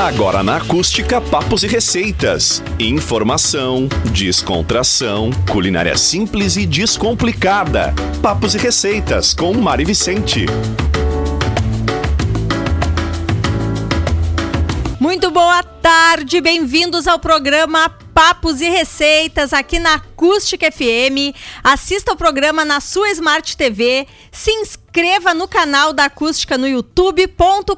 Agora na acústica, papos e receitas. Informação, descontração, culinária simples e descomplicada. Papos e receitas com Mari Vicente. Muito boa tarde, bem-vindos ao programa Papos e Receitas aqui na Acústica FM. Assista o programa na sua Smart TV. Se inscreva no canal da Acústica no youtube.com.br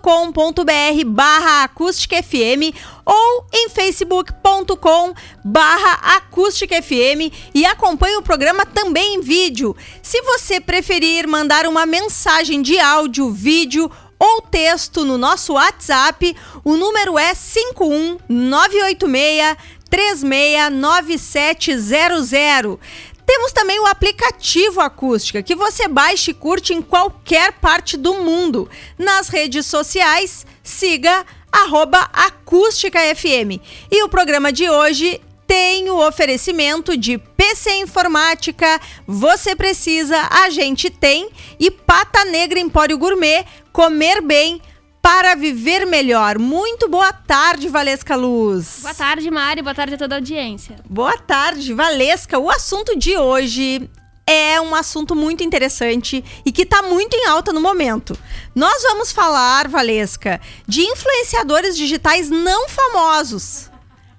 barra Acústica FM ou em facebook.com barra Acústica FM e acompanhe o programa também em vídeo. Se você preferir mandar uma mensagem de áudio, vídeo ou texto no nosso WhatsApp. O número é 51986 369700. Temos também o aplicativo Acústica, que você baixa e curte em qualquer parte do mundo. Nas redes sociais, siga arroba Acústica FM. E o programa de hoje tem o oferecimento de PC Informática, você precisa, a gente tem, e Pata Negra Empório Gourmet, comer bem para viver melhor. Muito boa tarde, Valesca Luz. Boa tarde, Mari. Boa tarde a toda a audiência. Boa tarde, Valesca. O assunto de hoje é um assunto muito interessante e que está muito em alta no momento. Nós vamos falar, Valesca, de influenciadores digitais não famosos.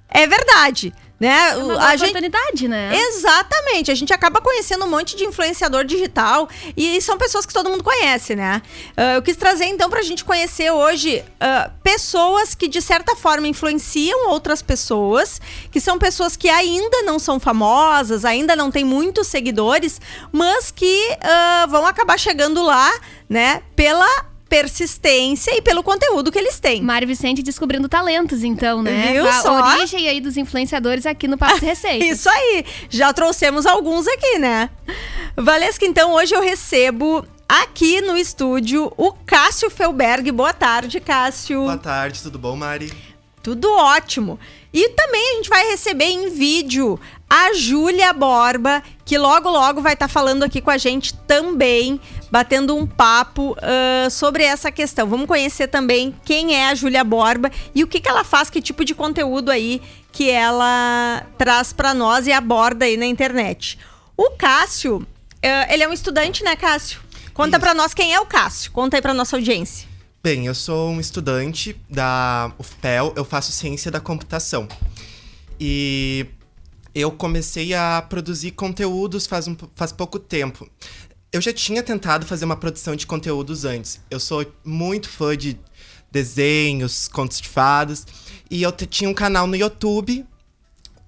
É verdade. Né? É uma a oportunidade, gente... né? Exatamente. A gente acaba conhecendo um monte de influenciador digital e são pessoas que todo mundo conhece, né? Uh, eu quis trazer então para a gente conhecer hoje uh, pessoas que de certa forma influenciam outras pessoas, que são pessoas que ainda não são famosas, ainda não têm muitos seguidores, mas que uh, vão acabar chegando lá, né? Pela persistência e pelo conteúdo que eles têm. Mário Vicente descobrindo talentos, então, né? Viu a só? origem aí dos influenciadores aqui no Papo Receitas. Isso aí. Já trouxemos alguns aqui, né? Valesca, então, hoje eu recebo aqui no estúdio o Cássio Felberg. Boa tarde, Cássio. Boa tarde, tudo bom, Mari? Tudo ótimo. E também a gente vai receber em vídeo a Júlia Borba, que logo logo vai estar tá falando aqui com a gente também, batendo um papo uh, sobre essa questão. Vamos conhecer também quem é a Júlia Borba e o que, que ela faz, que tipo de conteúdo aí que ela traz para nós e aborda aí na internet. O Cássio, uh, ele é um estudante, né, Cássio? Conta para nós quem é o Cássio. Conta aí para nossa audiência. Bem, eu sou um estudante da UFPEL, eu faço ciência da computação. E eu comecei a produzir conteúdos faz, um, faz pouco tempo. Eu já tinha tentado fazer uma produção de conteúdos antes. Eu sou muito fã de desenhos, contos de fadas. E eu tinha um canal no YouTube.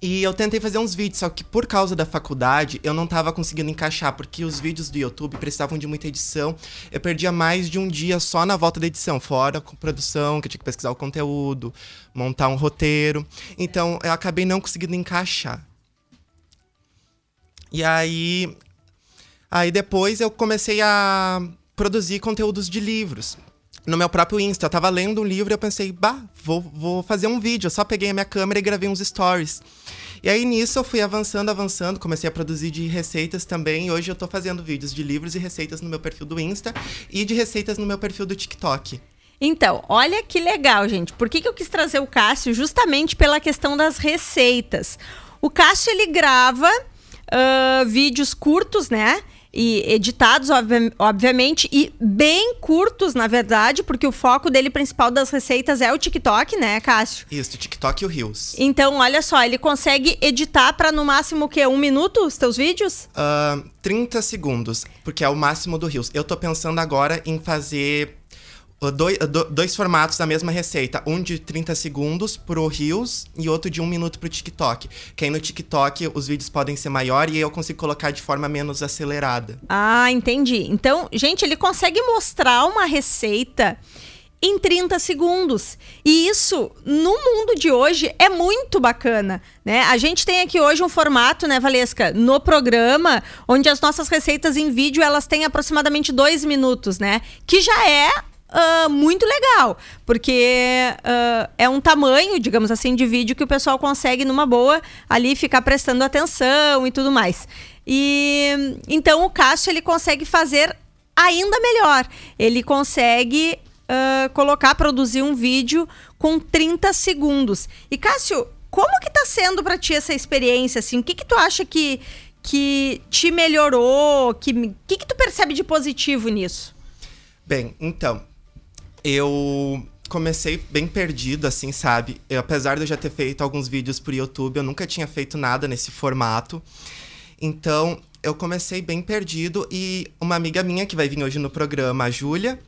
E eu tentei fazer uns vídeos, só que por causa da faculdade eu não estava conseguindo encaixar, porque os vídeos do YouTube precisavam de muita edição. Eu perdia mais de um dia só na volta da edição, fora com produção, que eu tinha que pesquisar o conteúdo, montar um roteiro. Então eu acabei não conseguindo encaixar. E aí. Aí depois eu comecei a produzir conteúdos de livros. No meu próprio Insta, eu tava lendo um livro e eu pensei, bah, vou, vou fazer um vídeo. Eu só peguei a minha câmera e gravei uns stories. E aí nisso eu fui avançando, avançando, comecei a produzir de receitas também. Hoje eu tô fazendo vídeos de livros e receitas no meu perfil do Insta e de receitas no meu perfil do TikTok. Então, olha que legal, gente. Por que, que eu quis trazer o Cássio? Justamente pela questão das receitas. O Cássio, ele grava uh, vídeos curtos, né? E editados, obvi obviamente, e bem curtos, na verdade, porque o foco dele principal das receitas é o TikTok, né, Cássio? Isso, o TikTok e o Reels. Então, olha só, ele consegue editar para no máximo o quê? Um minuto os teus vídeos? Uh, 30 segundos, porque é o máximo do Reels. Eu tô pensando agora em fazer dois, dois formatos da mesma receita. Um de 30 segundos pro Reels e outro de um minuto pro TikTok. Que aí no TikTok os vídeos podem ser maiores e eu consigo colocar de forma menos acelerada. Ah, entendi. Então, gente, ele consegue mostrar uma receita em 30 segundos. E isso, no mundo de hoje, é muito bacana, né? A gente tem aqui hoje um formato, né, Valesca, no programa, onde as nossas receitas em vídeo, elas têm aproximadamente dois minutos, né? Que já é Uh, muito legal, porque uh, é um tamanho, digamos assim, de vídeo que o pessoal consegue numa boa ali ficar prestando atenção e tudo mais. E então o Cássio ele consegue fazer ainda melhor. Ele consegue uh, colocar, produzir um vídeo com 30 segundos. E Cássio, como que tá sendo para ti essa experiência? Assim, o que que tu acha que, que te melhorou? Que que, que tu percebe de positivo nisso? Bem, então, eu comecei bem perdido, assim, sabe? Eu, apesar de eu já ter feito alguns vídeos por YouTube, eu nunca tinha feito nada nesse formato. Então, eu comecei bem perdido e uma amiga minha que vai vir hoje no programa, a Júlia,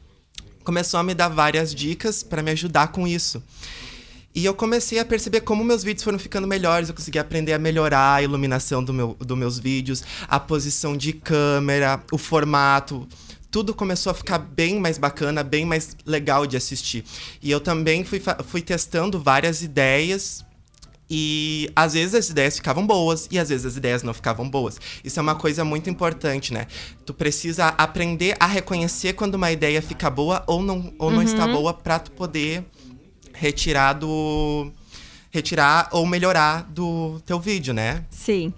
começou a me dar várias dicas para me ajudar com isso. E eu comecei a perceber como meus vídeos foram ficando melhores, eu consegui aprender a melhorar a iluminação do meu, dos meus vídeos, a posição de câmera, o formato, tudo começou a ficar bem mais bacana, bem mais legal de assistir. E eu também fui, fui testando várias ideias. E às vezes as ideias ficavam boas e às vezes as ideias não ficavam boas. Isso é uma coisa muito importante, né? Tu precisa aprender a reconhecer quando uma ideia fica boa ou não, ou não está uhum. boa para tu poder retirar do retirar ou melhorar do teu vídeo, né? Sim.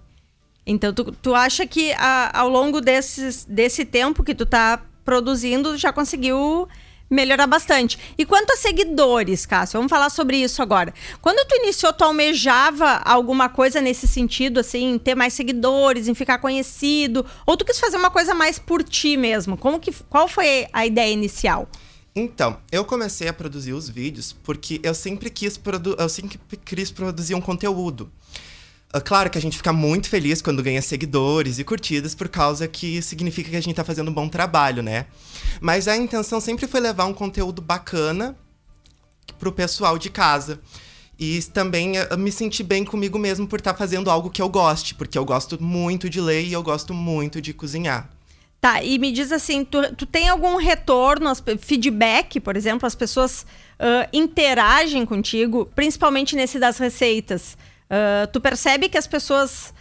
Então, tu, tu acha que a, ao longo desses, desse tempo que tu tá produzindo, já conseguiu melhorar bastante. E quanto a seguidores, Cássio? Vamos falar sobre isso agora. Quando tu iniciou, tu almejava alguma coisa nesse sentido, assim, ter mais seguidores, em ficar conhecido? Ou tu quis fazer uma coisa mais por ti mesmo? Como que, qual foi a ideia inicial? Então, eu comecei a produzir os vídeos porque eu sempre quis, produ eu sempre quis produzir um conteúdo. Ah, claro que a gente fica muito feliz quando ganha seguidores e curtidas, por causa que significa que a gente tá fazendo um bom trabalho, né? Mas a intenção sempre foi levar um conteúdo bacana pro pessoal de casa. E também uh, me sentir bem comigo mesmo por estar tá fazendo algo que eu goste, porque eu gosto muito de ler e eu gosto muito de cozinhar. Tá, e me diz assim, tu, tu tem algum retorno, feedback, por exemplo, as pessoas uh, interagem contigo, principalmente nesse das receitas. Uh, tu percebe que as pessoas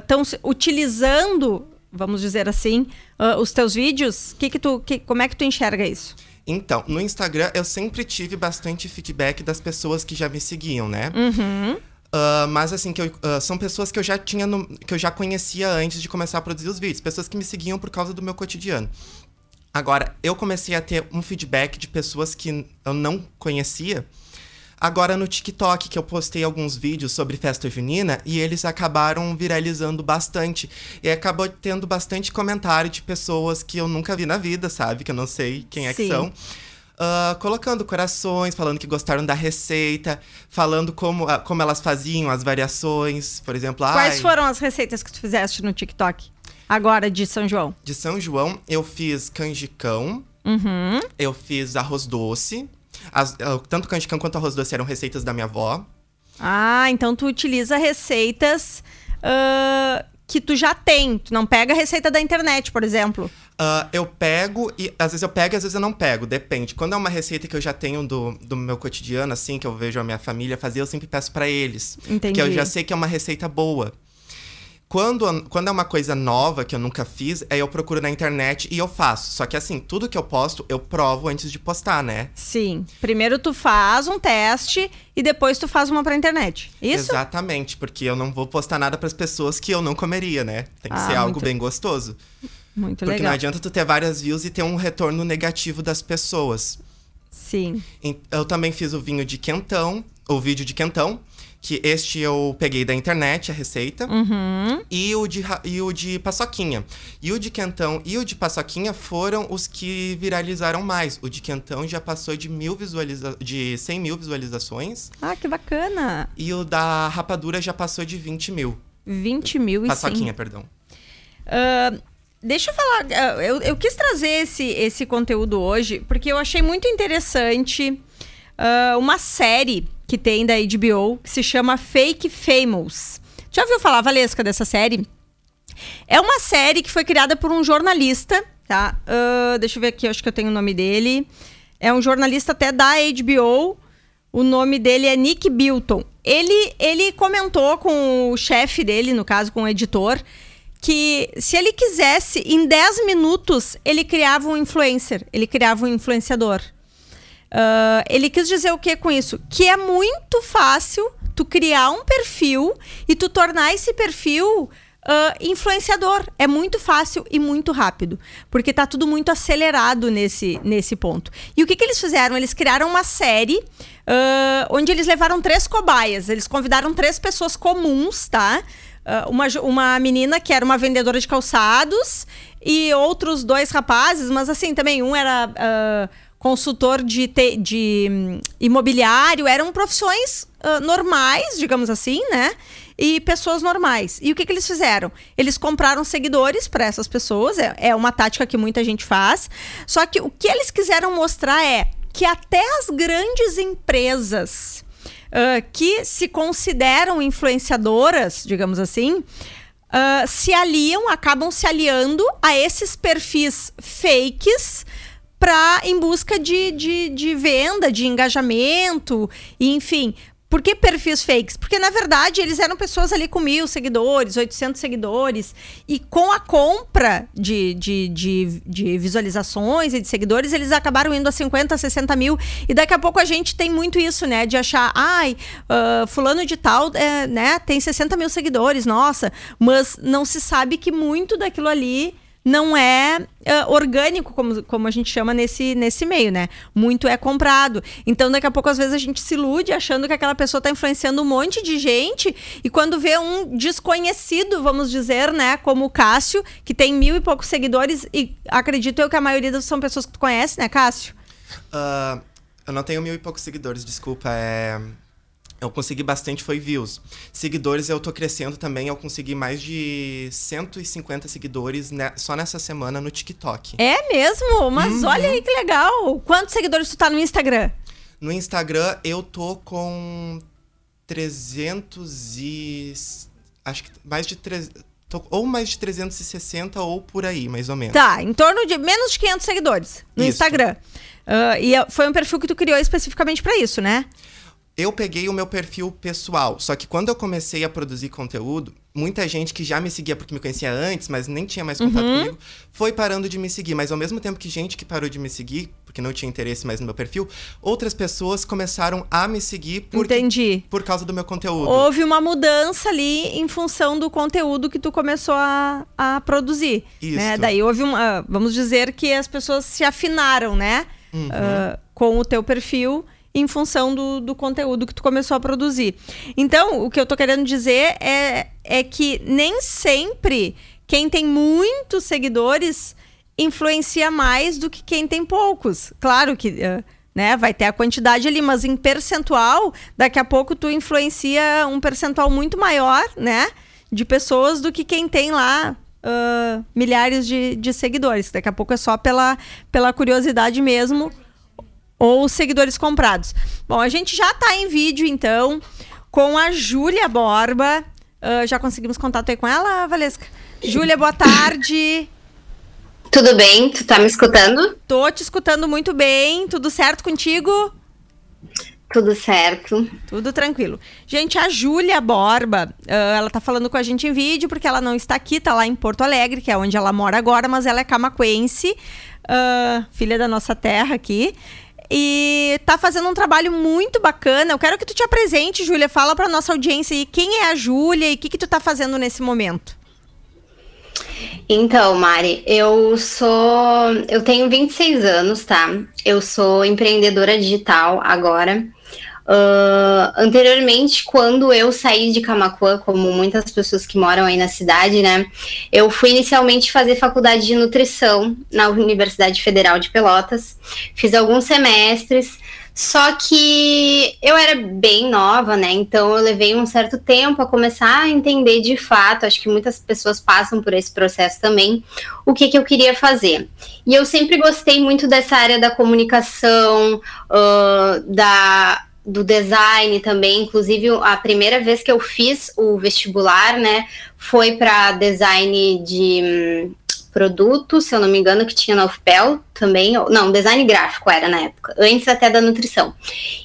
estão uh, utilizando, vamos dizer assim, uh, os teus vídeos? Que que tu, que, como é que tu enxerga isso? Então, no Instagram eu sempre tive bastante feedback das pessoas que já me seguiam, né? Uhum. Uh, mas assim, que eu, uh, são pessoas que eu já tinha no, que eu já conhecia antes de começar a produzir os vídeos, pessoas que me seguiam por causa do meu cotidiano. Agora, eu comecei a ter um feedback de pessoas que eu não conhecia Agora no TikTok, que eu postei alguns vídeos sobre festa junina e eles acabaram viralizando bastante. E acabou tendo bastante comentário de pessoas que eu nunca vi na vida, sabe? Que eu não sei quem é Sim. que são. Uh, colocando corações, falando que gostaram da receita, falando como, uh, como elas faziam as variações, por exemplo. Quais ai, foram as receitas que tu fizeste no TikTok? Agora, de São João. De São João, eu fiz canjicão. Uhum. Eu fiz arroz doce. As, uh, tanto canjicão quanto arroz doce eram receitas da minha avó. Ah, então tu utiliza receitas uh, que tu já tem. Tu não pega a receita da internet, por exemplo. Uh, eu pego e às vezes eu pego e às vezes eu não pego, depende. Quando é uma receita que eu já tenho do, do meu cotidiano, assim, que eu vejo a minha família fazer, eu sempre peço para eles. Entendi. Porque eu já sei que é uma receita boa. Quando, quando é uma coisa nova que eu nunca fiz, aí eu procuro na internet e eu faço. Só que assim, tudo que eu posto, eu provo antes de postar, né? Sim. Primeiro tu faz um teste e depois tu faz uma pra internet. Isso? Exatamente, porque eu não vou postar nada para as pessoas que eu não comeria, né? Tem que ah, ser algo muito... bem gostoso. Muito porque legal. Porque não adianta tu ter várias views e ter um retorno negativo das pessoas. Sim. Eu também fiz o vinho de quentão, o vídeo de quentão que este eu peguei da internet, a receita. Uhum. E, o de, e o de paçoquinha. E o de quentão e o de paçoquinha foram os que viralizaram mais. O de quentão já passou de, mil visualiza de 100 mil visualizações. Ah, que bacana! E o da rapadura já passou de 20 mil. 20 mil e Paçoquinha, 100. perdão. Uh, deixa eu falar, uh, eu, eu quis trazer esse, esse conteúdo hoje porque eu achei muito interessante uh, uma série que tem da HBO que se chama Fake Famous. Já ouviu falar, Valesca, dessa série? É uma série que foi criada por um jornalista, tá? Uh, deixa eu ver aqui, acho que eu tenho o nome dele. É um jornalista até da HBO. O nome dele é Nick Bilton. Ele, ele comentou com o chefe dele, no caso com o editor, que se ele quisesse, em 10 minutos, ele criava um influencer, ele criava um influenciador. Uh, ele quis dizer o que com isso? Que é muito fácil tu criar um perfil e tu tornar esse perfil uh, influenciador. É muito fácil e muito rápido, porque tá tudo muito acelerado nesse, nesse ponto. E o que, que eles fizeram? Eles criaram uma série uh, onde eles levaram três cobaias. Eles convidaram três pessoas comuns, tá? Uh, uma, uma menina que era uma vendedora de calçados e outros dois rapazes, mas assim, também um era consultor de, te, de um, imobiliário, eram profissões normais, digamos assim, né? e pessoas normais. E o que, que eles fizeram? Eles compraram seguidores para essas pessoas, é, é uma tática que muita gente faz. Só que o que eles quiseram mostrar é que até as grandes empresas uh, que se consideram influenciadoras, digamos assim, uh, se aliam, acabam se aliando a esses perfis fakes para em busca de, de, de, venda, de engajamento, enfim, por que perfis fakes? Porque, na verdade, eles eram pessoas ali com mil seguidores, 800 seguidores. E com a compra de, de, de, de, visualizações e de seguidores, eles acabaram indo a 50, 60 mil. E daqui a pouco a gente tem muito isso, né? De achar, ai, uh, fulano de tal, é, né? Tem 60 mil seguidores, nossa. Mas não se sabe que muito daquilo ali não é uh, orgânico, como, como a gente chama nesse, nesse meio, né? Muito é comprado. Então, daqui a pouco, às vezes, a gente se ilude achando que aquela pessoa está influenciando um monte de gente, e quando vê um desconhecido, vamos dizer, né? Como o Cássio, que tem mil e poucos seguidores, e acredito eu que a maioria são pessoas que tu conhece, né, Cássio? Uh, eu não tenho mil e poucos seguidores, desculpa. É eu consegui bastante foi views. Seguidores eu tô crescendo também, eu consegui mais de 150 seguidores ne só nessa semana no TikTok. É mesmo? Mas uhum. olha aí que legal. Quantos seguidores tu tá no Instagram? No Instagram eu tô com 300 e acho que mais de 300 ou mais de 360 ou por aí, mais ou menos. Tá, em torno de menos de 500 seguidores no isso. Instagram. Uh, e é, foi um perfil que tu criou especificamente para isso, né? Eu peguei o meu perfil pessoal. Só que quando eu comecei a produzir conteúdo, muita gente que já me seguia porque me conhecia antes, mas nem tinha mais contato uhum. comigo, foi parando de me seguir. Mas ao mesmo tempo que gente que parou de me seguir, porque não tinha interesse mais no meu perfil, outras pessoas começaram a me seguir por, Entendi. por causa do meu conteúdo. Houve uma mudança ali em função do conteúdo que tu começou a, a produzir. Isso. Né? Daí houve uma. Vamos dizer que as pessoas se afinaram, né? Uhum. Uh, com o teu perfil em função do, do conteúdo que tu começou a produzir. Então, o que eu tô querendo dizer é, é que nem sempre quem tem muitos seguidores influencia mais do que quem tem poucos. Claro que. Uh, né? Vai ter a quantidade ali, mas em percentual, daqui a pouco tu influencia um percentual muito maior, né? De pessoas do que quem tem lá uh, milhares de, de seguidores. Daqui a pouco é só pela, pela curiosidade mesmo ou seguidores comprados. Bom, a gente já está em vídeo, então, com a Júlia Borba. Uh, já conseguimos contato aí com ela, Valesca? Júlia, boa tarde. Tudo bem? Tu tá me escutando? Tô te escutando muito bem. Tudo certo contigo? Tudo certo. Tudo tranquilo. Gente, a Júlia Borba, uh, ela tá falando com a gente em vídeo porque ela não está aqui, tá lá em Porto Alegre, que é onde ela mora agora, mas ela é camaquense, uh, filha da nossa terra aqui e tá fazendo um trabalho muito bacana. Eu quero que tu te apresente, Júlia. Fala para nossa audiência aí quem é a Júlia e o que, que tu tá fazendo nesse momento. Então, Mari, eu sou. Eu tenho 26 anos, tá? Eu sou empreendedora digital agora. Uh, anteriormente, quando eu saí de Camacuã, como muitas pessoas que moram aí na cidade, né? Eu fui inicialmente fazer faculdade de nutrição na Universidade Federal de Pelotas. Fiz alguns semestres, só que eu era bem nova, né? Então eu levei um certo tempo a começar a entender de fato. Acho que muitas pessoas passam por esse processo também. O que, que eu queria fazer. E eu sempre gostei muito dessa área da comunicação, uh, da do design também. Inclusive, a primeira vez que eu fiz o vestibular, né, foi para design de hum, produto, se eu não me engano, que tinha na UFPEL também. Não, design gráfico era na época, antes até da nutrição.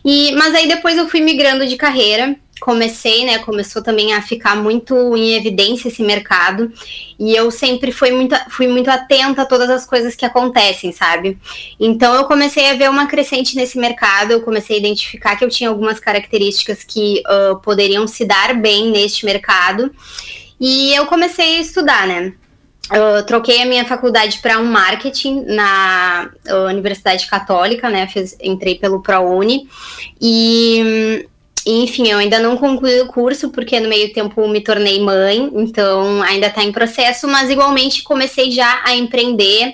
E, mas aí depois eu fui migrando de carreira comecei, né, começou também a ficar muito em evidência esse mercado, e eu sempre fui muito, fui muito atenta a todas as coisas que acontecem, sabe? Então eu comecei a ver uma crescente nesse mercado, eu comecei a identificar que eu tinha algumas características que uh, poderiam se dar bem neste mercado, E eu comecei a estudar, né? Eu troquei a minha faculdade para um marketing na Universidade Católica, né? Fiz, entrei pelo ProUni e enfim, eu ainda não concluí o curso porque no meio tempo me tornei mãe, então ainda está em processo, mas igualmente comecei já a empreender,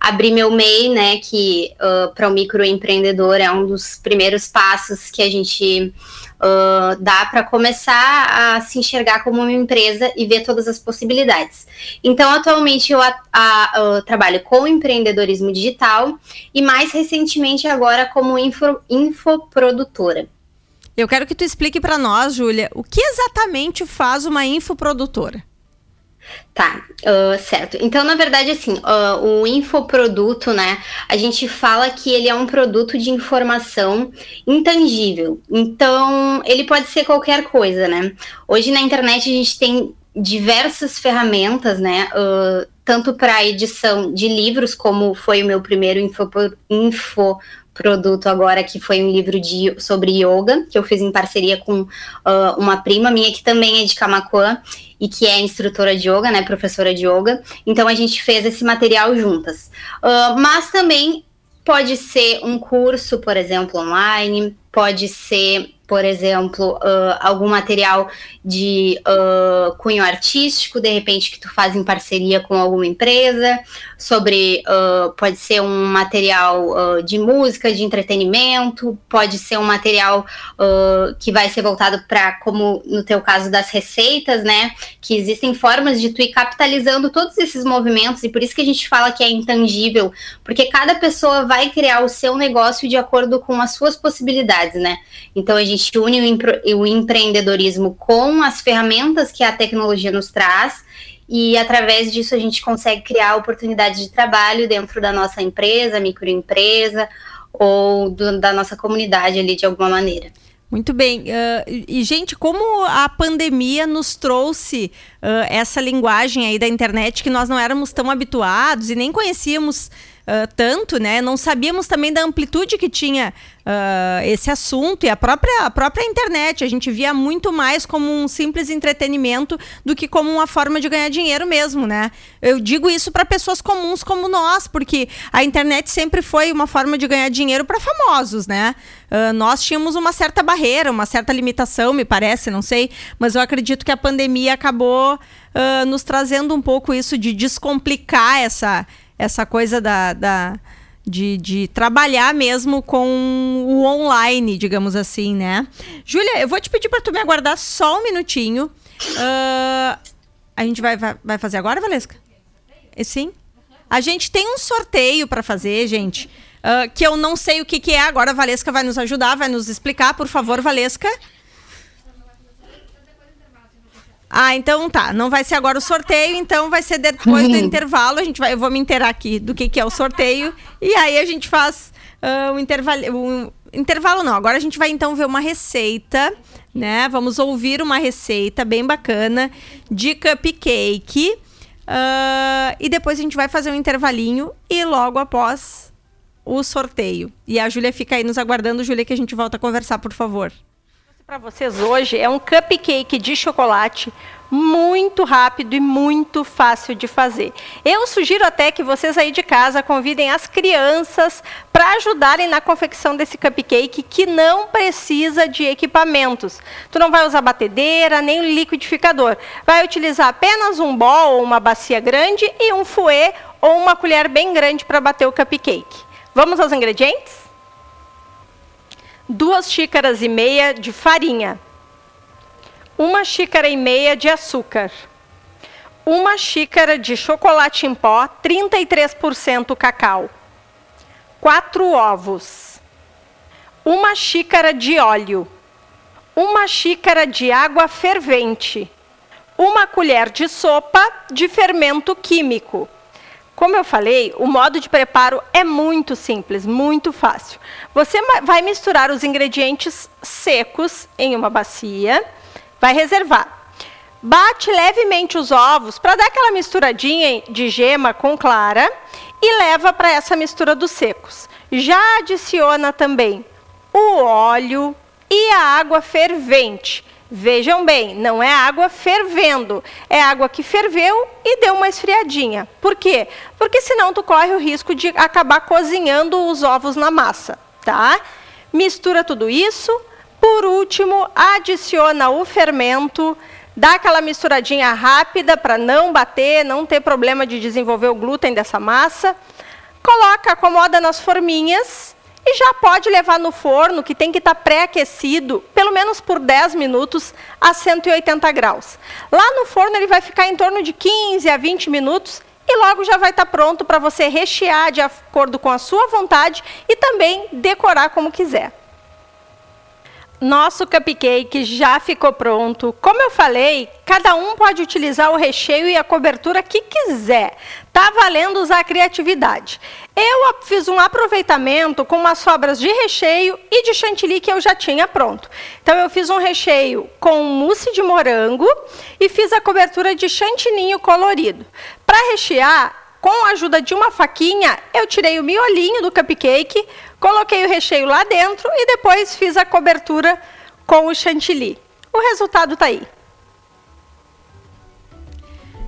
abri meu MEI, né, que uh, para o microempreendedor é um dos primeiros passos que a gente uh, dá para começar a se enxergar como uma empresa e ver todas as possibilidades. Então, atualmente eu a, a, trabalho com empreendedorismo digital e mais recentemente agora como info, infoprodutora. Eu quero que tu explique para nós, Júlia, o que exatamente faz uma infoprodutora. Tá, uh, certo. Então, na verdade, assim, uh, o infoproduto, né? A gente fala que ele é um produto de informação intangível. Então, ele pode ser qualquer coisa, né? Hoje na internet a gente tem diversas ferramentas, né? Uh, tanto para edição de livros, como foi o meu primeiro info, info produto agora, que foi um livro de, sobre yoga, que eu fiz em parceria com uh, uma prima minha, que também é de Camacuã, e que é instrutora de yoga, né, professora de yoga. Então, a gente fez esse material juntas. Uh, mas também pode ser um curso, por exemplo, online, pode ser por exemplo, uh, algum material de uh, cunho artístico, de repente que tu faz em parceria com alguma empresa, sobre uh, pode ser um material de música, de entretenimento, pode ser um material que vai ser voltado para, como no teu caso das receitas, né? Que existem formas de tu ir capitalizando todos esses movimentos, e por isso que a gente fala que é intangível, porque cada pessoa vai criar o seu negócio de acordo com as suas possibilidades, né? Então a gente une o, o empreendedorismo com as ferramentas que a tecnologia nos traz e através disso a gente consegue criar oportunidades de trabalho dentro da nossa empresa, microempresa ou do, da nossa comunidade ali de alguma maneira. Muito bem. Uh, e, gente, como a pandemia nos trouxe uh, essa linguagem aí da internet que nós não éramos tão habituados e nem conhecíamos uh, tanto, né? Não sabíamos também da amplitude que tinha uh, esse assunto e a própria, a própria internet. A gente via muito mais como um simples entretenimento do que como uma forma de ganhar dinheiro mesmo, né? Eu digo isso para pessoas comuns como nós, porque a internet sempre foi uma forma de ganhar dinheiro para famosos, né? Uh, nós tínhamos uma certa barreira, uma certa limitação, me parece, não sei, mas eu acredito que a pandemia acabou nos trazendo um pouco isso de descomplicar essa, essa coisa da, da de, de, trabalhar mesmo com o online, digamos assim, né? Júlia, eu vou te pedir para tu me aguardar só um minutinho. Uh, a gente vai, vai, vai, fazer agora, Valesca? Sim? A gente tem um sorteio para fazer, gente, uh, que eu não sei o que, que é. Agora a Valesca vai nos ajudar, vai nos explicar. Por favor, Valesca. Ah, então tá. Não vai ser agora o sorteio, então vai ser depois do intervalo. A gente vai, eu vou me inteirar aqui do que, que é o sorteio. E aí a gente faz uh, um intervalo. Um, intervalo não. Agora a gente vai então ver uma receita, né? Vamos ouvir uma receita bem bacana de cupcake. Uh, e depois a gente vai fazer um intervalinho e logo após o sorteio. E a Júlia fica aí nos aguardando, Júlia, que a gente volta a conversar, por favor para vocês hoje é um cupcake de chocolate muito rápido e muito fácil de fazer. Eu sugiro até que vocês aí de casa convidem as crianças para ajudarem na confecção desse cupcake que não precisa de equipamentos. Tu não vai usar batedeira nem liquidificador. Vai utilizar apenas um bol ou uma bacia grande e um fouet ou uma colher bem grande para bater o cupcake. Vamos aos ingredientes? Duas xícaras e meia de farinha, uma xícara e meia de açúcar, uma xícara de chocolate em pó, 33% cacau, quatro ovos, uma xícara de óleo, uma xícara de água fervente, uma colher de sopa de fermento químico, como eu falei, o modo de preparo é muito simples, muito fácil. Você vai misturar os ingredientes secos em uma bacia, vai reservar. Bate levemente os ovos para dar aquela misturadinha de gema com clara e leva para essa mistura dos secos. Já adiciona também o óleo e a água fervente. Vejam bem, não é água fervendo, é água que ferveu e deu uma esfriadinha. Por quê? Porque senão tu corre o risco de acabar cozinhando os ovos na massa, tá? Mistura tudo isso. Por último, adiciona o fermento, dá aquela misturadinha rápida para não bater, não ter problema de desenvolver o glúten dessa massa. Coloca, acomoda nas forminhas e já pode levar no forno, que tem que estar tá pré-aquecido, pelo menos por 10 minutos a 180 graus. Lá no forno ele vai ficar em torno de 15 a 20 minutos e logo já vai estar tá pronto para você rechear de acordo com a sua vontade e também decorar como quiser. Nosso cupcake já ficou pronto. Como eu falei, cada um pode utilizar o recheio e a cobertura que quiser. Tá valendo usar a criatividade. Eu fiz um aproveitamento com umas sobras de recheio e de chantilly que eu já tinha pronto. Então eu fiz um recheio com mousse de morango e fiz a cobertura de chantininho colorido. Para rechear, com a ajuda de uma faquinha, eu tirei o miolinho do cupcake, coloquei o recheio lá dentro e depois fiz a cobertura com o chantilly. O resultado está aí.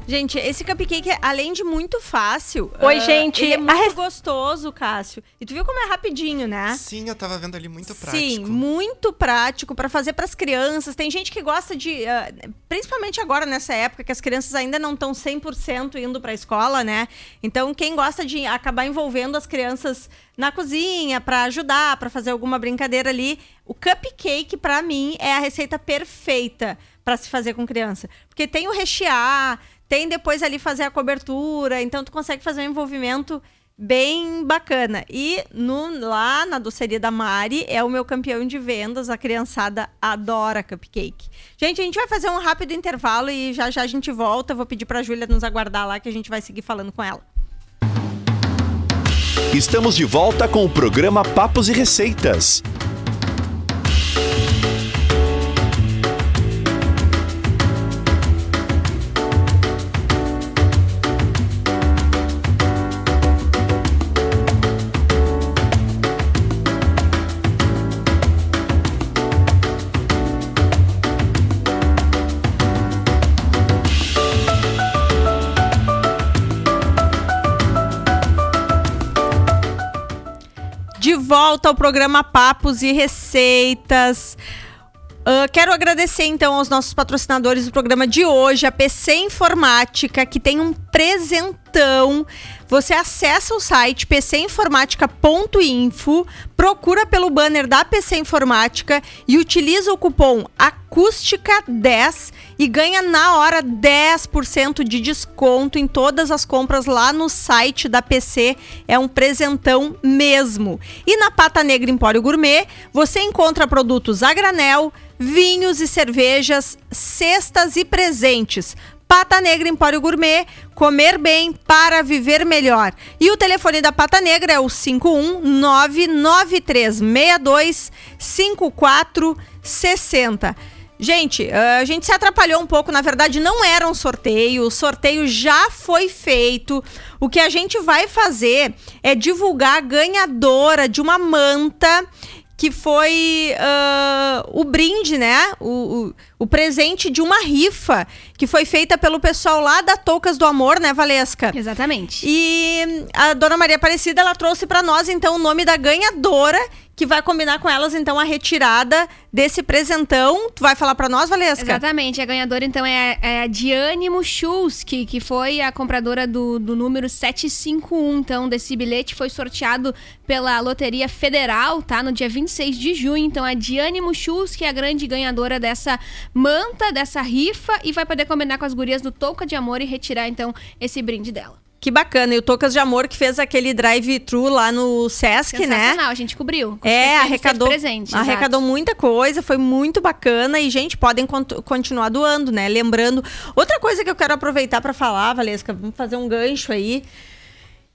Gente, esse cupcake, além de muito fácil. Oi, uh, gente. Ele é muito res... gostoso, Cássio. E tu viu como é rapidinho, né? Sim, eu tava vendo ali muito prático. Sim, muito prático para fazer para as crianças. Tem gente que gosta de. Uh, principalmente agora, nessa época, que as crianças ainda não estão 100% indo para a escola, né? Então, quem gosta de acabar envolvendo as crianças na cozinha para ajudar, para fazer alguma brincadeira ali, o cupcake, para mim, é a receita perfeita para se fazer com criança. Porque tem o rechear tem depois ali fazer a cobertura, então tu consegue fazer um envolvimento bem bacana. E no, lá na doceria da Mari é o meu campeão de vendas, a criançada adora cupcake. Gente, a gente vai fazer um rápido intervalo e já já a gente volta. Vou pedir para a Júlia nos aguardar lá que a gente vai seguir falando com ela. Estamos de volta com o programa Papos e Receitas. Volta ao programa Papos e Receitas. Uh, quero agradecer então aos nossos patrocinadores do programa de hoje, a PC Informática, que tem um presentão. Você acessa o site pcinformática.info, procura pelo banner da PC Informática e utiliza o cupom Acústica10 e ganha na hora 10% de desconto em todas as compras lá no site da PC. É um presentão mesmo. E na Pata Negra Empório Gourmet, você encontra produtos a granel, vinhos e cervejas, cestas e presentes. Pata Negra Empório Gourmet, comer bem para viver melhor. E o telefone da Pata Negra é o 5199362 5460. Gente, a gente se atrapalhou um pouco. Na verdade, não era um sorteio. O sorteio já foi feito. O que a gente vai fazer é divulgar a ganhadora de uma manta que foi uh, o brinde, né? O, o, o, presente de uma rifa que foi feita pelo pessoal lá da Toucas do Amor, né, Valesca? Exatamente. E a dona Maria Aparecida, ela trouxe para nós, então, o nome da ganhadora que vai combinar com elas, então, a retirada desse presentão. Tu vai falar para nós, Valesca? Exatamente. A ganhadora, então, é, é a Diane que foi a compradora do, do número 751. Então, desse bilhete foi sorteado pela Loteria Federal, tá? No dia 26 de junho. Então, a Diane Muchulski é a grande ganhadora dessa manta, dessa rifa, e vai poder combinar com as gurias do Touca de Amor e retirar, então, esse brinde dela. Que bacana. E o Tocas de Amor que fez aquele drive-thru lá no Sesc, né? a gente cobriu. É, arrecadou, presente, arrecadou muita coisa, foi muito bacana e gente, podem continuar doando, né? Lembrando, outra coisa que eu quero aproveitar para falar, Valesca, vamos fazer um gancho aí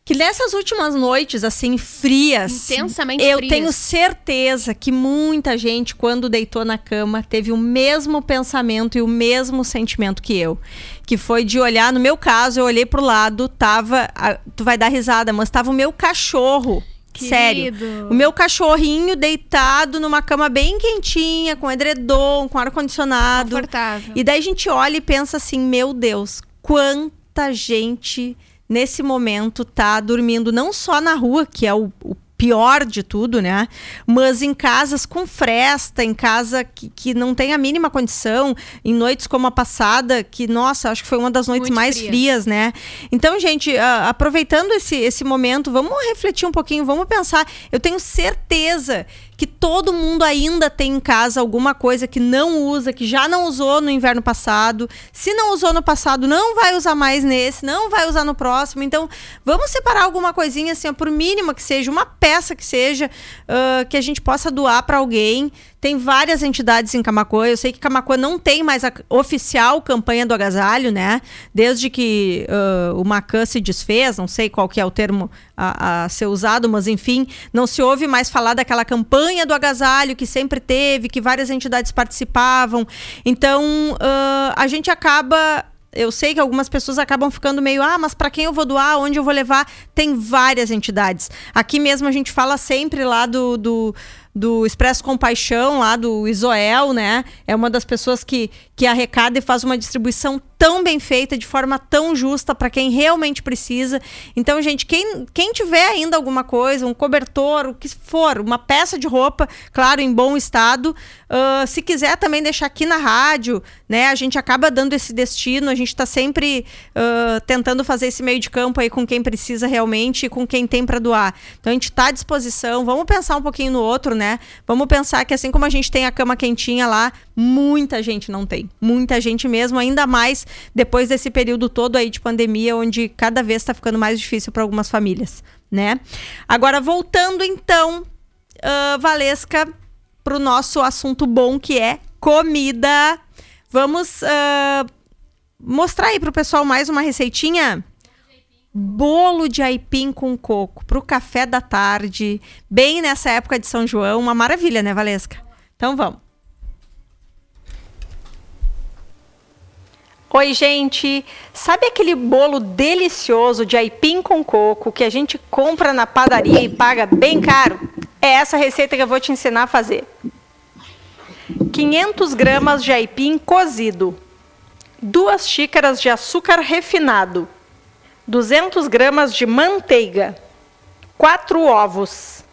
que nessas últimas noites, assim, frias. Intensamente eu frias. tenho certeza que muita gente, quando deitou na cama, teve o mesmo pensamento e o mesmo sentimento que eu. Que foi de olhar, no meu caso, eu olhei pro lado, tava. tu vai dar risada, mas tava o meu cachorro Sério. Querido. O meu cachorrinho deitado numa cama bem quentinha, com edredom, com ar-condicionado. Confortável. E daí a gente olha e pensa assim: meu Deus, quanta gente nesse momento tá dormindo não só na rua, que é o, o pior de tudo, né? Mas em casas com fresta, em casa que, que não tem a mínima condição, em noites como a passada, que, nossa, acho que foi uma das noites Muito mais frias. frias, né? Então, gente, a- aproveitando esse, esse momento, vamos refletir um pouquinho, vamos pensar. Eu tenho certeza que todo mundo ainda tem em casa alguma coisa que não usa, que já não usou no inverno passado. Se não usou no passado, não vai usar mais nesse, não vai usar no próximo. Então, vamos separar alguma coisinha, assim, ó, por mínima que seja, uma peça que seja, ah, que a gente possa doar para alguém. Tem várias entidades em Camacuã. Eu sei que Camacuã não tem mais a oficial campanha do agasalho, né? Desde que ah, o Macan se desfez, não sei qual que é o termo a, a ser usado, mas enfim, não se ouve mais falar daquela campanha do agasalho que sempre teve, que várias entidades participavam. Então, ah, a gente acaba eu sei que algumas pessoas acabam ficando meio, ah, mas para quem eu vou doar, onde eu vou levar? Tem várias entidades. Aqui mesmo a gente fala sempre lá do, do, do Expresso Compaixão, lá do Isoel, né? É uma das pessoas que, que arrecada e faz uma distribuição tão bem feita, de forma tão justa para quem realmente precisa. Então, gente, quem, quem tiver ainda alguma coisa, um cobertor, o que for, uma peça de roupa, claro, em bom estado, ah, se quiser também deixar aqui na rádio, né? A gente acaba dando esse destino, a gente está sempre ah, tentando fazer esse meio de campo aí com quem precisa realmente e com quem tem para doar. Então a gente está à disposição. Vamos pensar um pouquinho no outro, né? Vamos pensar que assim como a gente tem a cama quentinha lá, muita gente não tem. Muita gente mesmo, ainda mais depois desse período todo aí de pandemia, onde cada vez está ficando mais difícil para algumas famílias, né? Agora voltando então, ah, Valesca, para o nosso assunto bom que é comida. Vamos ah, mostrar aí pro pessoal mais uma receitinha? Bolo de aipim com coco pro café da tarde, bem nessa época de São João, uma maravilha, né, Valesca? Então vamos. Oi, gente! Sabe aquele bolo delicioso de aipim com coco que a gente compra na padaria e paga bem caro? É essa receita que eu vou te ensinar a fazer. 500 gramas de aipim cozido, 2 xícaras de açúcar refinado, 200 gramas de manteiga, 4 ovos,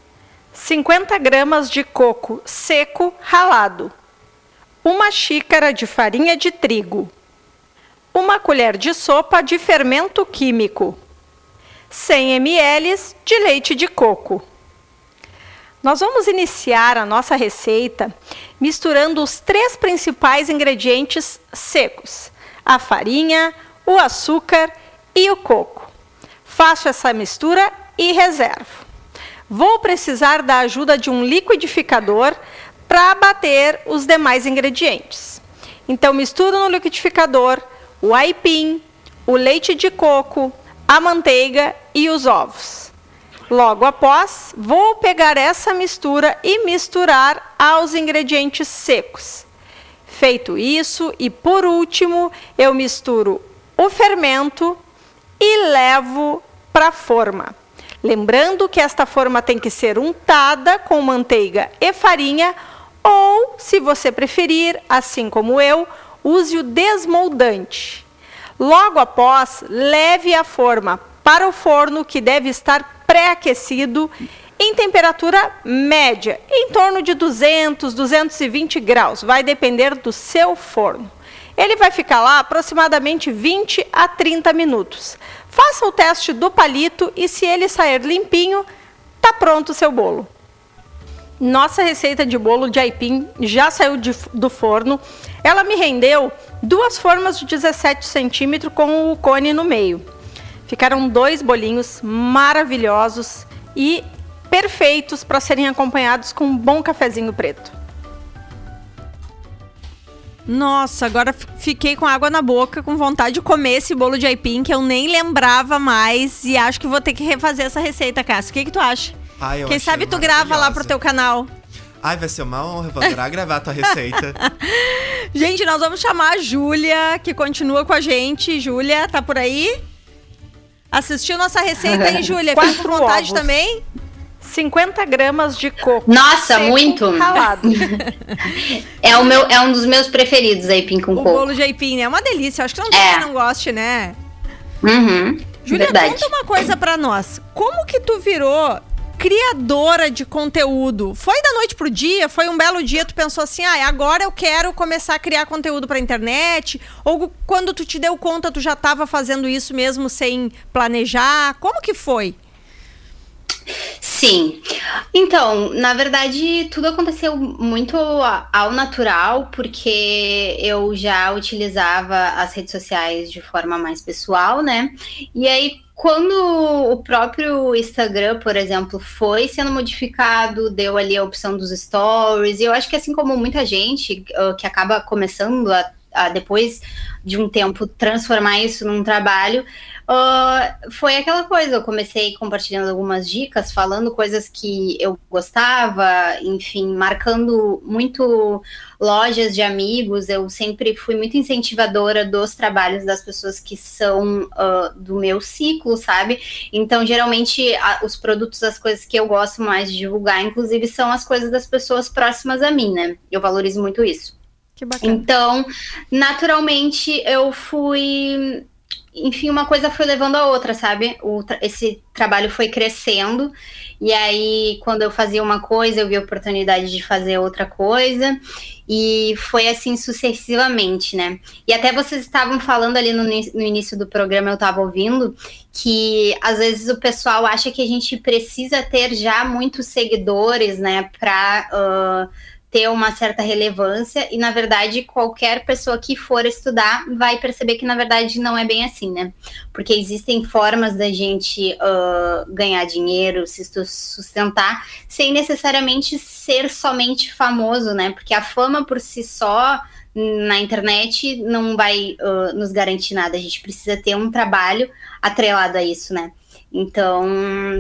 50 gramas de coco seco ralado, uma xícara de farinha de trigo, uma colher de sopa de fermento químico, 100 ml de leite de coco. Nós vamos iniciar a nossa receita misturando os três principais ingredientes secos: a farinha, o açúcar e o coco. Faço essa mistura e reservo. Vou precisar da ajuda de um liquidificador para bater os demais ingredientes. Então misturo no liquidificador o aipim, o leite de coco, a manteiga e os ovos. Logo após, vou pegar essa mistura e misturar aos ingredientes secos. Feito isso, e por último, eu misturo o fermento e levo para a forma. Lembrando que esta forma tem que ser untada com manteiga e farinha, ou, se você preferir, assim como eu, use o desmoldante. Logo após, leve a forma para o forno que deve estar pré-aquecido em temperatura média, em torno de 200, 220 graus, vai depender do seu forno. Ele vai ficar lá aproximadamente 20 a 30 minutos. Faça o teste do palito e se ele sair limpinho, tá pronto o seu bolo. Nossa receita de bolo de aipim já saiu de- do forno. Ela me rendeu duas formas de 17 centímetros com o cone no meio. Ficaram dois bolinhos maravilhosos e perfeitos para serem acompanhados com um bom cafezinho preto. Nossa, agora fiquei com água na boca, com vontade de comer esse bolo de aipim que eu nem lembrava mais e acho que vou ter que refazer essa receita, Cássio. O que, que tu acha? Ai, eu Quem sabe tu grava lá pro teu canal. Ai, vai ser uma honra, vou adorar gravar a tua receita. Gente, nós vamos chamar a Júlia, que continua com a gente. Júlia, tá por aí? Assistiu nossa receita aí, Júlia? Fica com Quatro vontade ovos. também? 50 gramas de coco. Nossa, muito. Ralado. É, o meu, é um dos meus preferidos, aipim com O coco. bolo de aipim, né? É uma delícia. Acho que não tem É. quem não goste, né? Uhum, Júlia, conta uma coisa pra nós. Como que tu virou criadora de conteúdo? Foi da noite pro dia? Foi um belo dia tu pensou assim, ah, agora eu quero começar a criar conteúdo pra internet? Ou quando tu te deu conta tu já estava fazendo isso mesmo sem planejar? Como que foi? Sim. Então, na verdade, tudo aconteceu muito ao natural, porque eu já utilizava as redes sociais de forma mais pessoal, né? E aí, quando o próprio Instagram, por exemplo, foi sendo modificado, deu ali a opção dos stories, e eu acho que assim como muita gente ah, que acaba começando a, a depois de um tempo transformar isso num trabalho, ah, foi aquela coisa, eu comecei compartilhando algumas dicas, falando coisas que eu gostava, enfim, marcando muito lojas de amigos. Eu sempre fui muito incentivadora dos trabalhos das pessoas que são ah, do meu ciclo, sabe? Então, geralmente, a- os produtos, as coisas que eu gosto mais de divulgar, inclusive, são as coisas das pessoas próximas a mim, né? Eu valorizo muito isso. Que bacana. Então, naturalmente, eu fui. Enfim, uma coisa foi levando a outra, sabe? O esse trabalho foi crescendo. E aí, quando eu fazia uma coisa, eu vi a oportunidade de fazer outra coisa. E foi assim sucessivamente, né? E até vocês estavam falando ali no, no início do programa, eu estava ouvindo, que às vezes o pessoal acha que a gente precisa ter já muitos seguidores, né? Pra. ah, ter uma certa relevância e na verdade qualquer pessoa que for estudar vai perceber que na verdade não é bem assim, né? Porque existem formas da gente ah, ganhar dinheiro, se sus- sustentar, sem necessariamente ser somente famoso, né? Porque a fama por si só na internet não vai ah, nos garantir nada. A gente precisa ter um trabalho atrelado a isso, né? Então,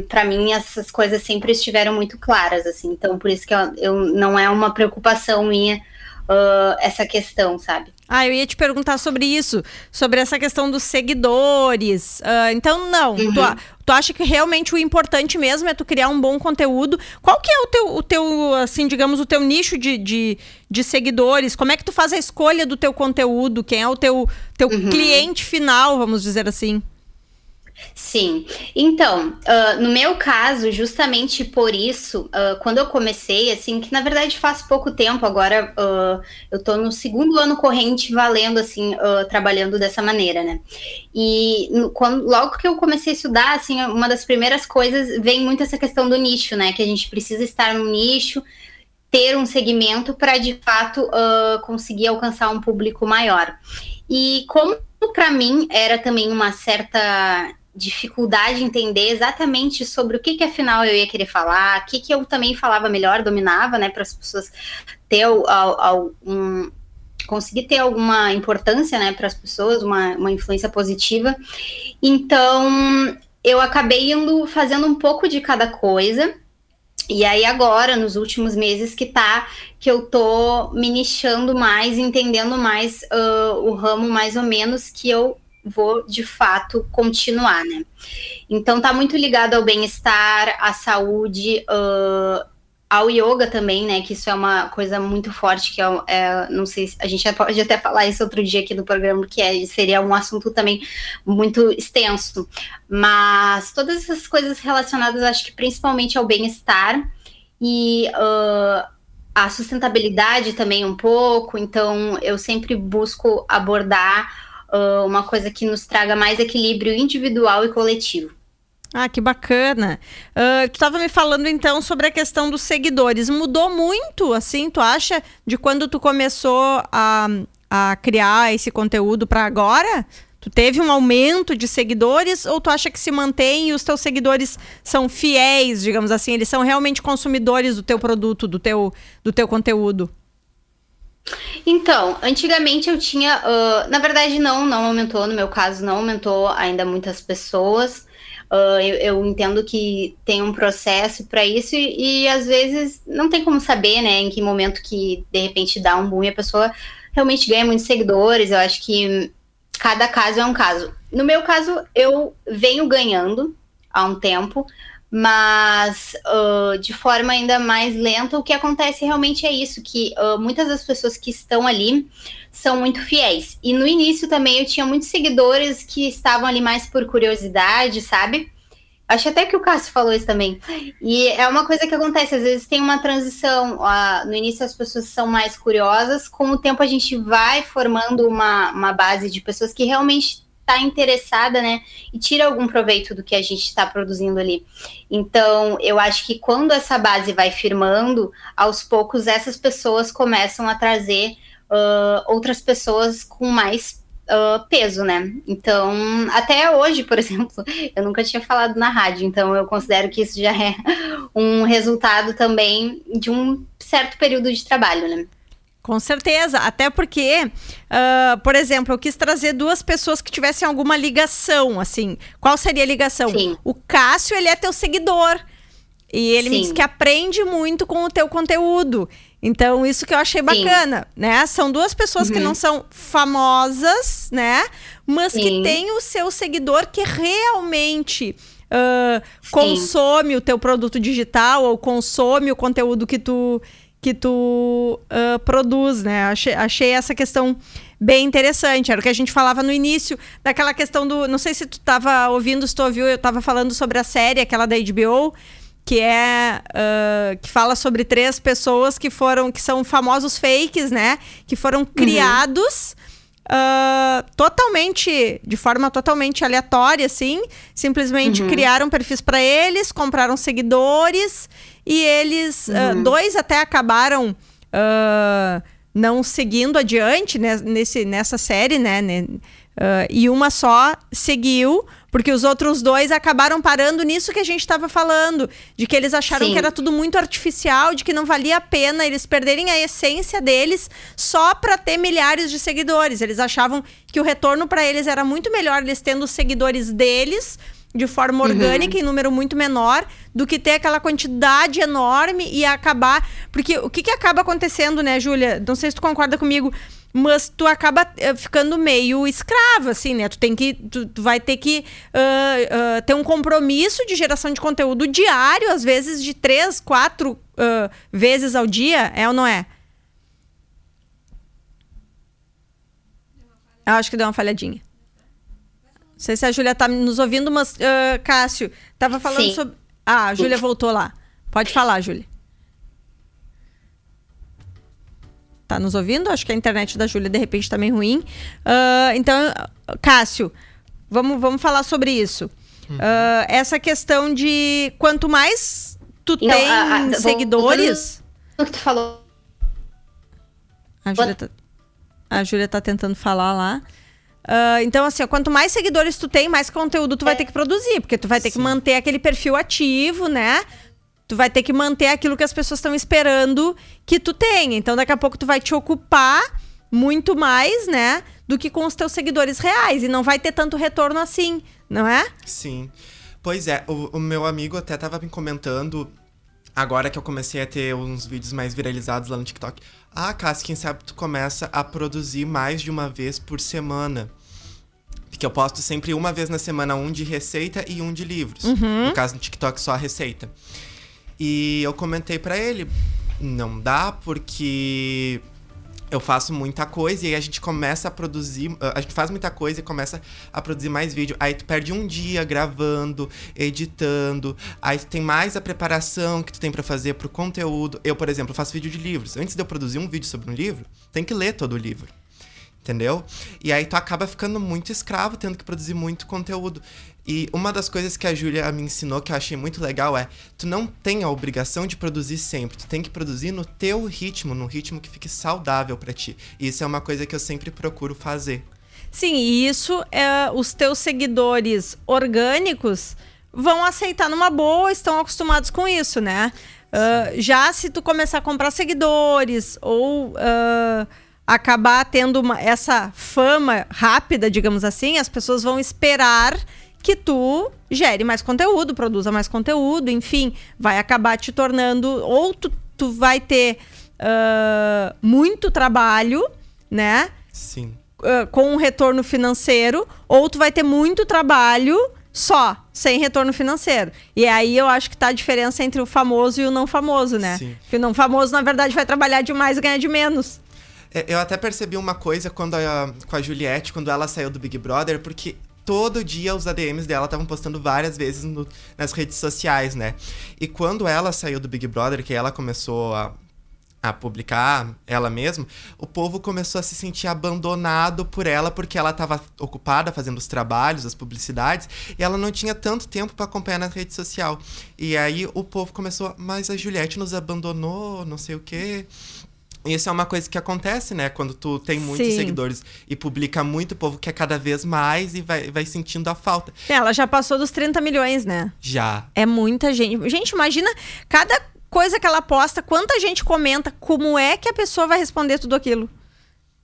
para mim, essas coisas sempre estiveram muito claras, assim. Então, por isso que eu, eu- não é uma preocupação minha ah, essa questão, sabe? Ah, eu ia te perguntar sobre isso, sobre essa questão dos seguidores. Ah, então, não. Tu, a- tu acha que realmente o importante mesmo é tu criar um bom conteúdo? Qual que é o teu, o teu assim, digamos, o teu nicho de, de, de seguidores? Como é que tu faz a escolha do teu conteúdo? Quem é o teu, teu cliente final, vamos dizer assim? Sim. Então, ah, no meu caso, justamente por isso, ah, quando eu comecei, assim, que na verdade faz pouco tempo, agora ah, eu tô no segundo ano corrente valendo, assim, trabalhando dessa maneira, né? E quando, logo que eu comecei a estudar, assim, uma das primeiras coisas vem muito essa questão do nicho, né? Que a gente precisa estar no nicho, ter um segmento para de fato conseguir alcançar um público maior. E como para mim era também uma certa dificuldade de entender exatamente sobre o que que afinal eu ia querer falar, o que que eu também falava melhor, dominava, né, para as pessoas ter al- al- al- um, conseguir ter alguma importância, né, para as pessoas, uma, uma influência positiva. Então, eu acabei indo fazendo um pouco de cada coisa. E aí agora, nos últimos meses que tá, que eu tô me nichando mais, entendendo mais ah, o ramo mais ou menos que eu vou de fato continuar, né? Então tá muito ligado ao bem-estar, à saúde, ah, ao yoga também, né? Que isso é uma coisa muito forte, que é, é- não sei se a gente pode até falar isso outro dia aqui no programa, que é, seria um assunto também muito extenso. Mas todas essas coisas relacionadas, acho que principalmente ao bem-estar e ah, a sustentabilidade também um pouco. Então, eu sempre busco abordar ah, uma coisa que nos traga mais equilíbrio individual e coletivo. Ah, que bacana. Ah, tu estava me falando então sobre a questão dos seguidores. Mudou muito, assim, tu acha, de quando tu começou a, a criar esse conteúdo para agora? Tu teve um aumento de seguidores ou tu acha que se mantém e os teus seguidores são fiéis, digamos assim, eles são realmente consumidores do teu produto, do teu, do teu conteúdo? Então, antigamente eu tinha. ah, na verdade, não, não aumentou. No meu caso, não aumentou ainda muitas pessoas. Ah, eu, eu entendo que tem um processo para isso e, e, às vezes não tem como saber, né, em que momento que de repente dá um boom e a pessoa realmente ganha muitos seguidores. Eu acho que cada caso é um caso. No meu caso, eu venho ganhando há um tempo. Mas uh, de forma ainda mais lenta, o que acontece realmente é isso, que uh, muitas das pessoas que estão ali são muito fiéis. E no início também eu tinha muitos seguidores que estavam ali mais por curiosidade, sabe? Acho até que o Cássio falou isso também. E é uma coisa que acontece, às vezes tem uma transição. Uh, no início as pessoas são mais curiosas, com o tempo a gente vai formando uma, uma base de pessoas que realmente está interessada, né? E tira algum proveito do que a gente está produzindo ali. Então, eu acho que quando essa base vai firmando, aos poucos essas pessoas começam a trazer uh, outras pessoas com mais uh, peso, né? Então, até hoje, por exemplo, eu nunca tinha falado na rádio, então eu considero que isso já é um resultado também de um certo período de trabalho, né? Com certeza, até porque, uh, por exemplo, eu quis trazer duas pessoas que tivessem alguma ligação, assim. Qual seria a ligação? Sim. O Cássio, ele é teu seguidor. E ele me Sim. disse que aprende muito com o teu conteúdo. Então, isso que eu achei bacana, né? São duas pessoas que Uhum. não são famosas, né? Mas que tem o seu seguidor que realmente ah, consome o teu produto digital ou consome o conteúdo que tu que tu ah, produz, né? Achei, achei essa questão bem interessante. Era o que a gente falava no início, daquela questão do. Não sei se tu estava ouvindo, se tu ouviu, eu estava falando sobre a série, aquela da HBO, que é. ah, que fala sobre três pessoas que foram. que são famosos fakes, né? Que foram criados. ah, totalmente, de forma totalmente aleatória, assim. Simplesmente criaram perfis para eles, compraram seguidores e eles, ah, dois até acabaram ah, não seguindo adiante né, nesse, nessa série, né? né, ah, e uma só seguiu, porque os outros dois acabaram parando nisso que a gente estava falando, de que eles acharam Sim. que era tudo muito artificial, de que não valia a pena eles perderem a essência deles só para ter milhares de seguidores. Eles achavam que o retorno para eles era muito melhor eles tendo os seguidores deles de forma orgânica, em número muito menor, do que ter aquela quantidade enorme e acabar. Porque o que, que acaba acontecendo, né, Júlia? Não sei se tu concorda comigo, mas tu acaba eh, ficando meio escravo, assim, né? Tu tem que. Tu, tu vai ter que ah, ah, ter um compromisso de geração de conteúdo diário, às vezes de três, quatro ah, vezes ao dia, é ou não é? Eu acho que deu uma falhadinha. Não sei se a Júlia tá nos ouvindo, mas ah, Cássio tava falando Sim. sobre. Ah, a Júlia voltou lá. Pode falar, Júlia. Tá nos ouvindo? Acho que a internet da Júlia de repente tá meio ruim. Ah, então, Cássio, vamos, vamos falar sobre isso. Ah, essa questão de quanto mais tu Não, tem a- a- seguidores. O que tu falou A Júlia tá, a Júlia tá tentando falar lá. Ah, então, assim, quanto mais seguidores tu tem, mais conteúdo tu vai ter que produzir, porque tu vai ter que manter aquele perfil ativo, né? Tu vai ter que manter aquilo que as pessoas estão esperando que tu tenha. Então, daqui a pouco tu vai te ocupar muito mais, né? Do que com os teus seguidores reais. E não vai ter tanto retorno assim, não é? Sim. Pois é, o, o meu amigo até tava me comentando, agora que eu comecei a ter uns vídeos mais viralizados lá no TikTok. Ah, Cassi, quem sabe tu começa a produzir mais de uma vez por semana. Porque eu posto sempre uma vez na semana um de receita e um de livros. No caso, no TikTok só a receita. E eu comentei pra ele, não dá porque eu faço muita coisa e aí a gente começa a produzir, a gente faz muita coisa e começa a produzir mais vídeo. Aí tu perde um dia gravando, editando, aí tu tem mais a preparação que tu tem pra fazer pro conteúdo. Eu, por exemplo, faço vídeo de livros. Antes de eu produzir um vídeo sobre um livro, tem que ler todo o livro. Entendeu? E aí tu acaba ficando muito escravo, tendo que produzir muito conteúdo. E uma das coisas que a Júlia me ensinou que eu achei muito legal é: tu não tem a obrigação de produzir sempre, tu tem que produzir no teu ritmo, no ritmo que fique saudável pra ti. E isso é uma coisa que eu sempre procuro fazer. Sim, e isso é, os teus seguidores orgânicos vão aceitar numa boa, estão acostumados com isso, né? Ah, já se tu começar a comprar seguidores ou ah, acabar tendo uma- essa fama rápida, digamos assim, as pessoas vão esperar que tu gere mais conteúdo, produza mais conteúdo, enfim, vai acabar te tornando ou tu, tu vai ter ah, muito trabalho, né? Sim. uh, com um retorno financeiro, ou tu vai ter muito trabalho, só, sem retorno financeiro. E aí eu acho que tá a diferença entre o famoso e o não famoso, né? Sim. Que o não famoso, na verdade, vai trabalhar demais e ganhar de menos. É, Eu até percebi uma coisa quando a- com a Juliette, quando ela saiu do Big Brother, porque todo dia os ADMs dela estavam postando várias vezes no- nas redes sociais, né? E quando ela saiu do Big Brother, que ela começou a, a publicar ela mesma, o povo começou a se sentir abandonado por ela porque ela estava ocupada fazendo os trabalhos, as publicidades, e ela não tinha tanto tempo para acompanhar na rede social. E aí o povo começou, mas a Juliette nos abandonou, não sei o quê. E Isso é uma coisa que acontece, né? Quando tu tem muitos Sim. seguidores e publica muito, o povo quer cada vez mais e vai, vai sentindo a falta. Ela já passou dos 30 milhões, né? Já. É muita gente. Gente, imagina cada coisa que ela posta, quanta gente comenta, como é que a pessoa vai responder tudo aquilo?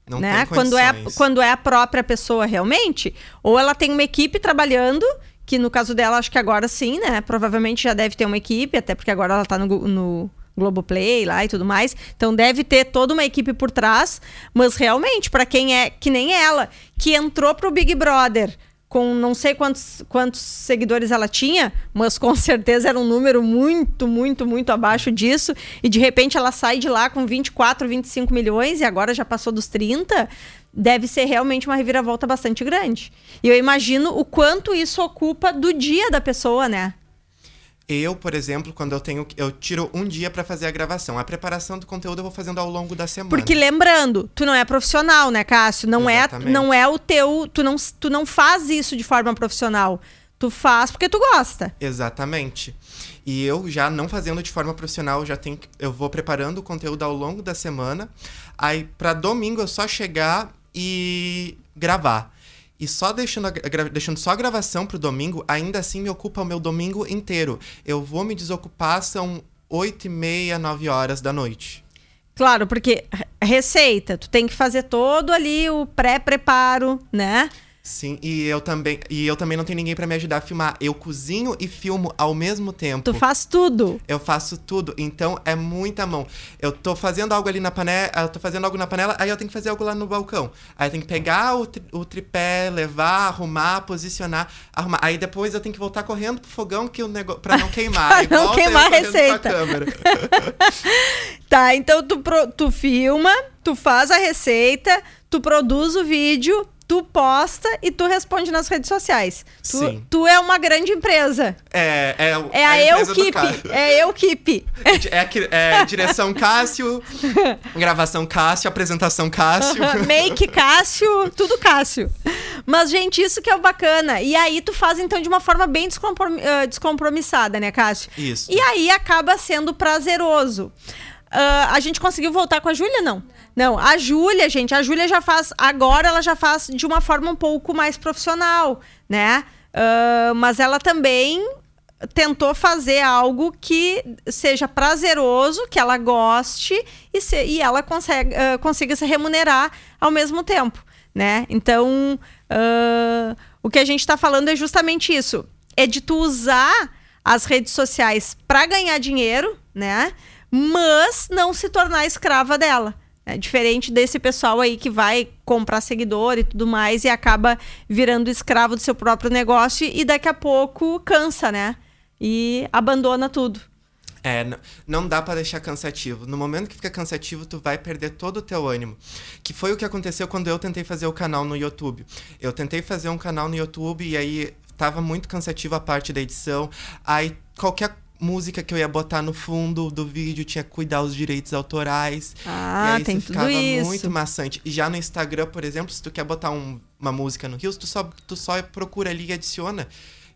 Não né? tem Quando é, a- quando é a própria pessoa realmente, ou ela tem uma equipe trabalhando, que no caso dela, acho que agora sim, né? Provavelmente já deve ter uma equipe, até porque agora ela tá no, no Globoplay lá e tudo mais. Então deve ter toda uma equipe por trás. Mas realmente, pra quem é que nem ela, que entrou pro Big Brother com não sei quantos, quantos seguidores ela tinha, mas com certeza era um número muito, muito, muito abaixo disso. E de repente ela sai de lá com 24, 25 milhões e agora já passou dos 30. Deve ser realmente uma reviravolta bastante grande. E eu imagino o quanto isso ocupa do dia da pessoa, né? Eu, por exemplo, quando eu tenho. Eu tiro um dia pra fazer a gravação. A preparação do conteúdo eu vou fazendo ao longo da semana. Porque lembrando, tu não é profissional, né, Cássio? Não é, Exatamente. não é o teu, tu não, tu não faz isso de forma profissional. Tu faz porque tu gosta. Exatamente. E eu já não fazendo de forma profissional, já tenho eu vou preparando o conteúdo ao longo da semana. Aí pra domingo eu só chegar e gravar. E só deixando, deixando só a gravação pro domingo, ainda assim me ocupa o meu domingo inteiro. Eu vou me desocupar, são oito e meia, nove horas da noite. Claro, porque re- receita, tu tem que fazer todo ali o pré-preparo, né? Sim, e eu também, e eu também não tenho ninguém pra me ajudar a filmar. Eu cozinho e filmo ao mesmo tempo. Tu faz tudo. Eu faço tudo, então é muita mão. Eu tô fazendo algo ali na panela, eu tô fazendo algo na panela, aí eu tenho que fazer algo lá no balcão. Aí eu tenho que pegar o, tri- o tripé, levar, arrumar, posicionar, arrumar. Aí depois eu tenho que voltar correndo pro fogão que o negócio para não queimar. Pra não queimar a receita. câmera. Tá, então tu, pro- tu filma, tu faz a receita, tu produz o vídeo, tu posta e tu responde nas redes sociais. Tu, Sim. tu é uma grande empresa. É, é, É a, do Eukip. É Eukip. É, é direção Cássio, gravação Cássio, apresentação Cássio. Make Cássio, tudo Cássio. Mas, gente, isso que é o bacana. E aí tu faz, então, de uma forma bem descomprom- eh, descompromissada, né, Cássio? Isso. E aí acaba sendo prazeroso. Ah, a gente conseguiu voltar com a Júlia, não? Não, a Júlia, gente, a Júlia já faz. Agora ela já faz de uma forma um pouco mais profissional, né? Ah, mas ela também tentou fazer algo que seja prazeroso, que ela goste e, se- e ela consegue, ah, consiga se remunerar ao mesmo tempo, né? Então, o que a gente está falando é justamente isso. É de tu usar as redes sociais para ganhar dinheiro, né? Mas não se tornar escrava dela. É diferente desse pessoal aí que vai comprar seguidor e tudo mais e acaba virando escravo do seu próprio negócio e daqui a pouco cansa, né? E abandona tudo. É, n- não dá pra deixar cansativo. No momento que fica cansativo, tu vai perder todo o teu ânimo. Que foi o que aconteceu quando eu tentei fazer o canal no YouTube. Eu tentei fazer um canal no YouTube e aí tava muito cansativo a parte da edição. Aí qualquer música que eu ia botar no fundo do vídeo tinha que cuidar os direitos autorais. Ah, e aí tem isso tudo ficava isso. muito maçante. E já no Instagram, por exemplo, se tu quer botar um- uma música no Reels, tu só, tu só procura ali e adiciona.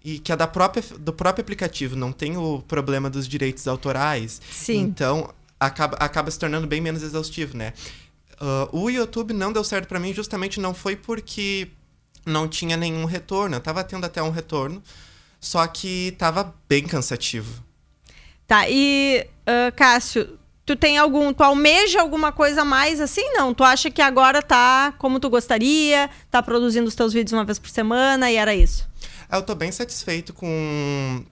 E que é da própria, do próprio aplicativo, não tem o problema dos direitos autorais. Sim. Então, acaba, acaba se tornando bem menos exaustivo, né? Ah, o YouTube não deu certo pra mim, justamente não foi porque não tinha nenhum retorno. Eu tava tendo até um retorno, só que tava bem cansativo. Tá, e ah, Cássio, tu tem algum. Tu almeja alguma coisa mais assim? Não. Tu acha que agora tá como tu gostaria, tá produzindo os teus vídeos uma vez por semana e era isso? Ah, Eu tô bem satisfeito com,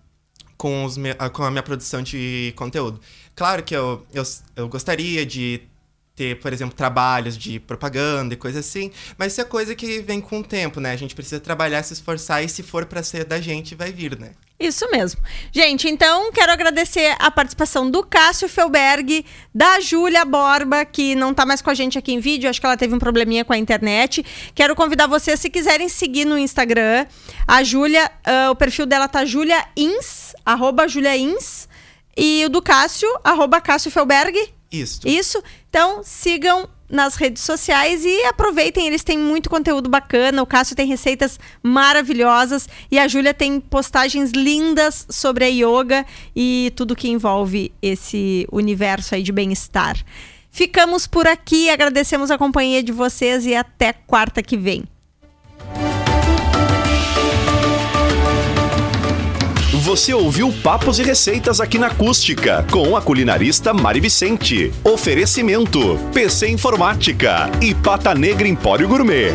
com, os ah, com a minha produção de conteúdo. Claro que eu, eu, eu gostaria de ter, por exemplo, trabalhos de propaganda e coisa assim, mas isso é coisa que vem com o tempo, né? A gente precisa trabalhar, se esforçar e se for para ser da gente, vai vir, né? Isso mesmo. Gente, então quero agradecer a participação do Cássio Felberg, da Júlia Borba, que não tá mais com a gente aqui em vídeo, acho que ela teve um probleminha com a internet. Quero convidar vocês, se quiserem seguir no Instagram, a Júlia, uh, o perfil dela tá Julia Ins, arroba Ins, e o do Cássio, arroba Cássio Felberg. Isso. Isso. Então, sigam nas redes sociais e aproveitem, eles têm muito conteúdo bacana. O Cássio tem receitas maravilhosas e a Júlia tem postagens lindas sobre a yoga e tudo que envolve esse universo aí de bem-estar. Ficamos por aqui, agradecemos a companhia de vocês e até quarta que vem. Você ouviu Papos e Receitas aqui na Acústica, com a culinarista Mari Vicente. Oferecimento: PC Informática e Pata Negra Empório Gourmet.